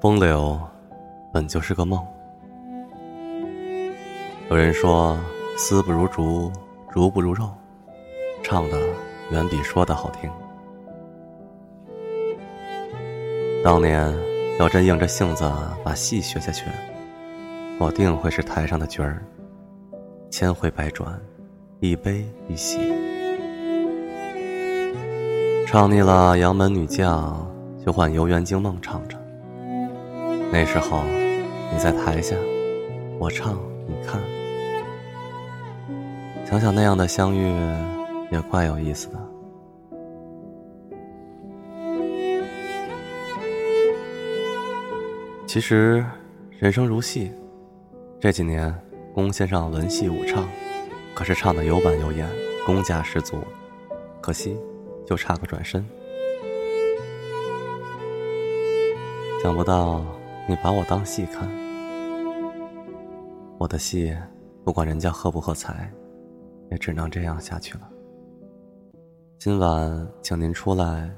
风流，本就是个梦。有人说，丝不如竹，竹不如肉，唱的远比说的好听。当年要真硬着性子把戏学下去，我定会是台上的角儿，千回百转，一悲一喜。唱腻了杨门女将，就换游园惊梦唱着。那时候，你在台下，我唱，你看。想想那样的相遇，也怪有意思的。其实，人生如戏，这几年龚先生文戏武唱，可是唱的有板有眼，功架十足。可惜，就差个转身。想不到。你把我当戏看，我的戏，不管人家喝不喝彩，也只能这样下去了。今晚请您出来，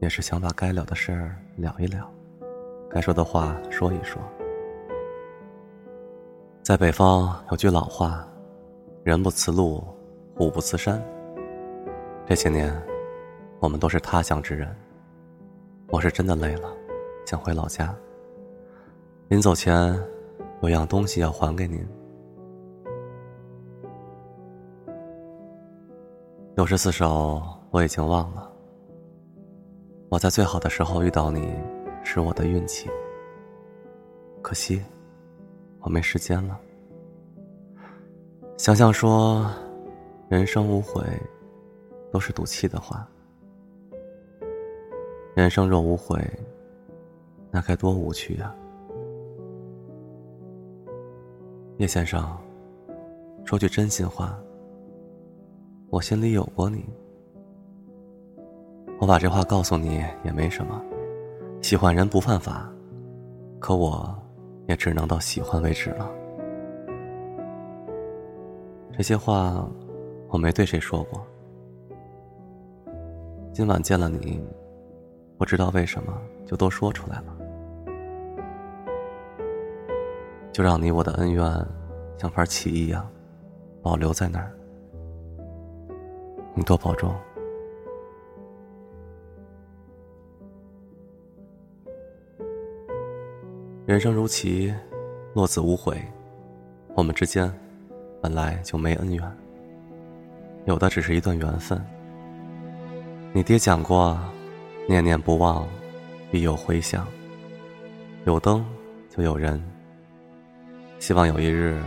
也是想把该了的事儿了一了，该说的话说一说。在北方有句老话：“人不辞路，虎不辞山。”这些年，我们都是他乡之人，我是真的累了，想回老家。临走前，有样东西要还给您。六十四首我已经忘了。我在最好的时候遇到你，是我的运气。可惜，我没时间了。想想说，人生无悔，都是赌气的话。人生若无悔，那该多无趣呀！叶先生，说句真心话，我心里有过你。我把这话告诉你也没什么，喜欢人不犯法，可我也只能到喜欢为止了。这些话我没对谁说过，今晚见了你，不知道为什么就都说出来了。就让你我的恩怨，像盘棋一样，保留在那儿。你多保重。人生如棋，落子无悔。我们之间本来就没恩怨，有的只是一段缘分。你爹讲过，念念不忘，必有回响。有灯就有人。希望有一日，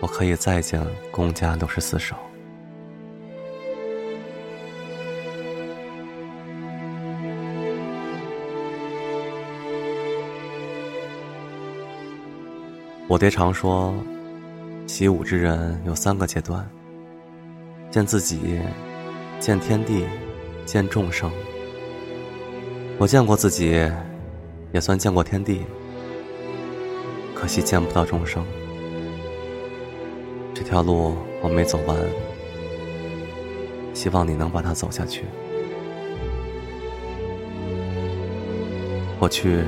我可以再见公家六十四首。我爹常说，习武之人有三个阶段：见自己，见天地，见众生。我见过自己，也算见过天地。可惜见不到众生，这条路我没走完，希望你能把它走下去。我去，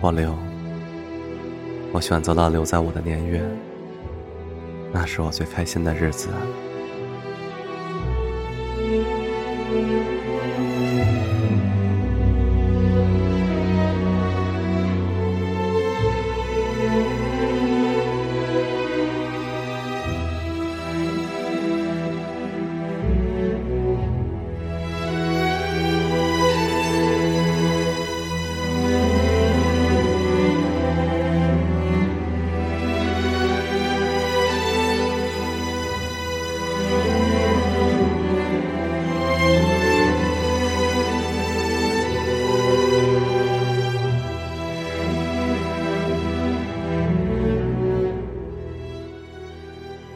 我留，我选择了留在我的年月，那是我最开心的日子。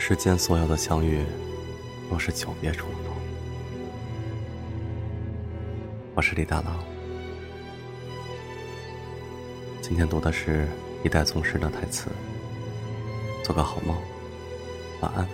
世间所有的相遇，都是久别重逢。我是李大郎，今天读的是一代宗师的台词。做个好梦，晚安。